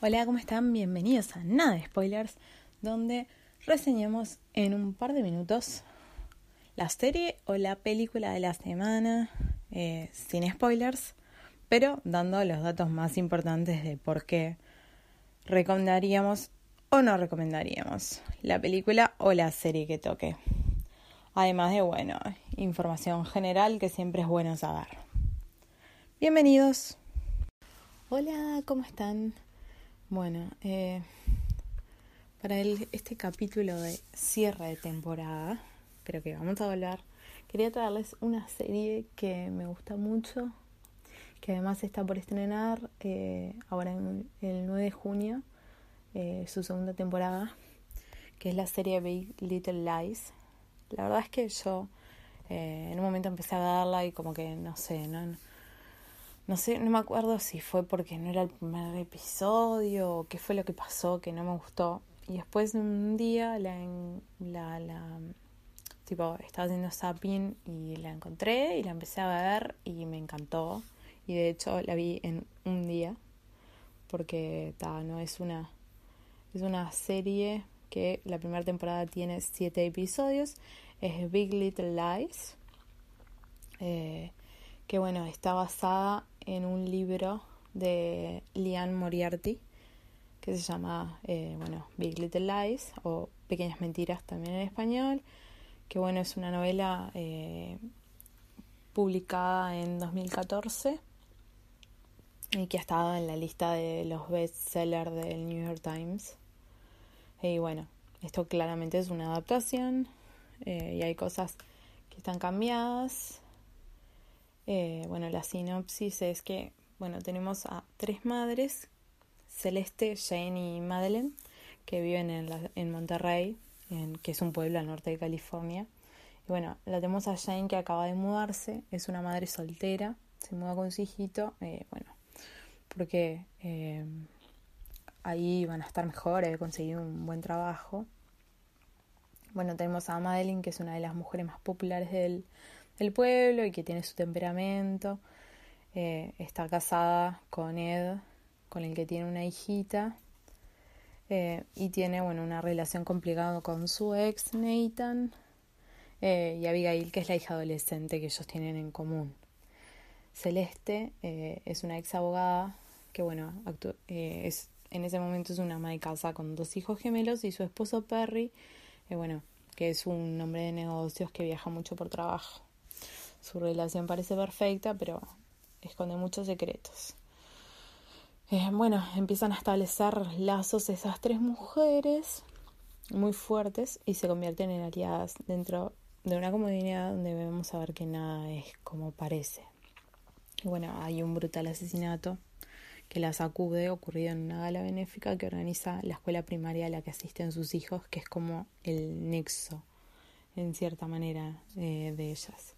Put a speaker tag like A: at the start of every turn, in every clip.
A: Hola, ¿cómo están? Bienvenidos a Nada de Spoilers, donde reseñamos en un par de minutos la serie o la película de la semana, eh, sin spoilers, pero dando los datos más importantes de por qué recomendaríamos o no recomendaríamos la película o la serie que toque. Además de, bueno, información general que siempre es bueno saber. Bienvenidos. Hola, ¿cómo están? Bueno, eh, para el, este capítulo de cierre de temporada, pero que vamos a hablar, quería traerles una serie que me gusta mucho, que además está por estrenar eh, ahora en el 9 de junio, eh, su segunda temporada, que es la serie Big Little Lies. La verdad es que yo en un momento empecé a verla y como que no sé, no no sé, no me acuerdo si fue porque no era el primer episodio o qué fue lo que pasó que no me gustó. Y después un día la, la, la tipo, estaba haciendo zapping y la encontré y la empecé a ver y me encantó. Y de hecho la vi en un día porque ta, no es una es una serie que la primera temporada tiene siete episodios. Es Big Little Lies. Eh, que bueno, está basada en un libro de Liane Moriarty que se llama eh, bueno, Big Little Lies o Pequeñas Mentiras también en español, que bueno, es una novela eh, publicada en 2014 y que ha estado en la lista de los bestsellers del New York Times. Y bueno, esto claramente es una adaptación eh, y hay cosas que están cambiadas eh, bueno, la sinopsis es que, bueno, tenemos a tres madres, Celeste, Jane y Madeleine, que viven en, la, en Monterrey, que es un pueblo al norte de California. Y bueno, la tenemos a Jane que acaba de mudarse, es una madre soltera, se muda con su hijito, eh, bueno, porque eh, ahí van a estar mejor, he conseguido un buen trabajo. Bueno, tenemos a Madeleine, que es una de las mujeres más populares del, el pueblo y que tiene su temperamento. Eh, está casada con Ed, con el que tiene una hijita. Eh, y tiene bueno, una relación complicada con su ex Nathan eh, y Abigail, que es la hija adolescente que ellos tienen en común. Celeste es una ex abogada que, bueno, es, en ese momento es una ama de casa con dos hijos gemelos y su esposo Perry, bueno, que es un hombre de negocios que viaja mucho por trabajo. Su relación parece perfecta, pero esconde muchos secretos. Eh, bueno, empiezan a establecer lazos esas tres mujeres muy fuertes y se convierten en aliadas dentro de una comunidad donde vemos a ver que nada es como parece. Y bueno, hay un brutal asesinato que la sacude ocurrido en una gala benéfica que organiza la escuela primaria a la que asisten sus hijos, que es como el nexo, en cierta manera, eh, de ellas.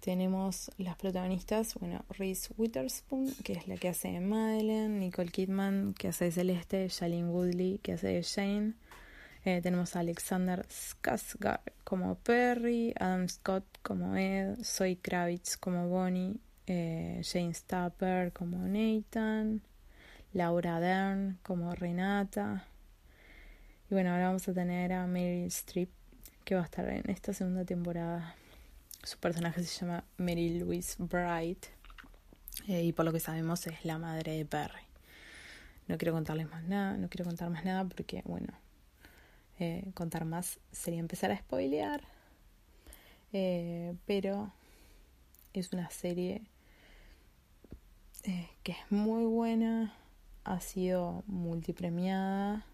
A: Tenemos las protagonistas, bueno, Reese Witherspoon, que es la que hace de Madeleine, Nicole Kidman, que hace de Celeste, Shailene Woodley, que hace de Jane. Eh, tenemos a Alexander Skarsgård como Perry, Adam Scott como Ed, Zoe Kravitz como Bonnie, eh, Jane Stapper como Nathan, Laura Dern como Renata. Y bueno, ahora vamos a tener a Meryl Streep, que va a estar en esta segunda temporada. Su personaje se llama Mary Louise Bright eh, y por lo que sabemos es la madre de Perry. No quiero contarles más nada, no quiero contar más nada porque, bueno, eh, contar más sería empezar a spoilear. Eh, pero es una serie que es muy buena, ha sido multipremiada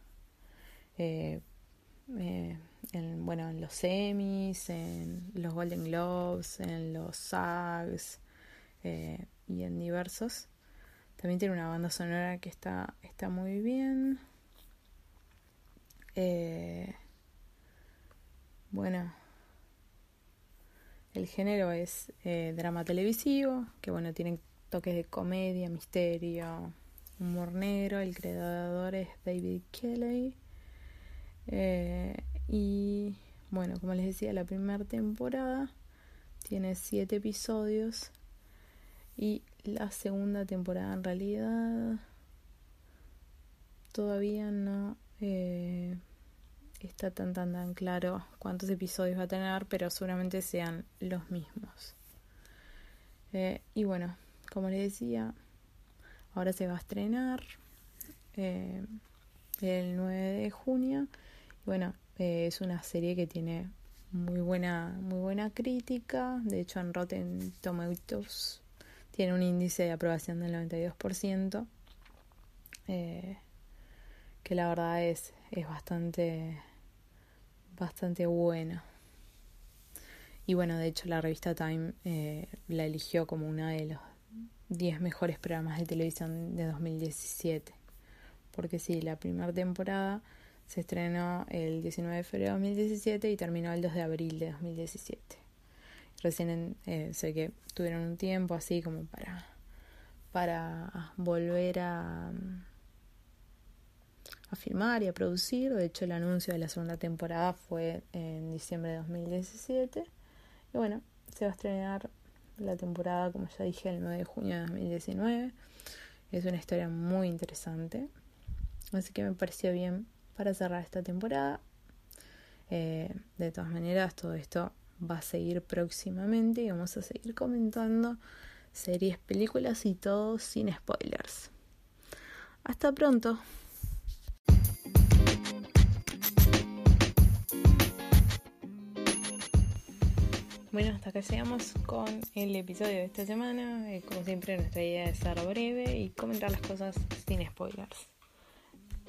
A: en, bueno, en los semis, en los Golden Globes, en los SAGs eh, y en diversos. También tiene una banda sonora que está, está muy bien. Eh, bueno, el género es eh, drama televisivo, que bueno, tiene toques de comedia, misterio, humor negro. El creador es David Kelly. Y bueno, como les decía, la primera temporada tiene siete episodios y la segunda temporada en realidad todavía no eh, está tan tan tan claro cuántos episodios va a tener, pero seguramente sean los mismos. Eh, y bueno, como les decía, ahora se va a estrenar eh, el 9 de junio. Y bueno, es una serie que tiene muy buena, muy buena crítica. De hecho, en Rotten Tomatoes tiene un índice de aprobación del 92%, eh, que la verdad es, es bastante, bastante bueno. Y bueno, de hecho la revista Time eh, la eligió como uno de los 10 mejores programas de televisión de 2017. Porque sí, la primera temporada se estrenó el 19 de febrero de 2017 y terminó el 2 de abril de 2017. Recién eh, sé que tuvieron un tiempo así como para, para volver a, a filmar y a producir. De hecho, el anuncio de la segunda temporada fue en diciembre de 2017. Y bueno, se va a estrenar la temporada, como ya dije, el 9 de junio de 2019. Es una historia muy interesante. Así que me pareció bien para cerrar esta temporada. Eh, de todas maneras, todo esto va a seguir próximamente y vamos a seguir comentando series, películas y todo sin spoilers. Hasta pronto. Bueno, hasta acá llegamos con el episodio de esta semana. Eh, como siempre, nuestra idea es ser breve y comentar las cosas sin spoilers.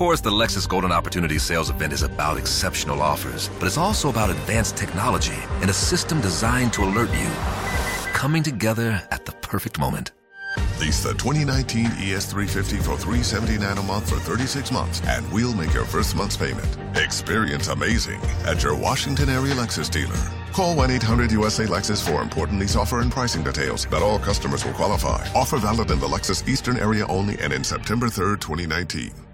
B: Of course, the Lexus Golden Opportunity Sales Event is about exceptional offers, but it's also about advanced technology and a system designed to alert you. Coming together at the perfect moment.
C: Lease the 2019 ES350 for 379 a month for 36 months, and we'll make your first month's payment. Experience amazing at your Washington area Lexus dealer. Call 1 800 USA Lexus for important lease offer and pricing details. Not all customers will qualify. Offer valid in the Lexus Eastern area only and in September 3rd, 2019.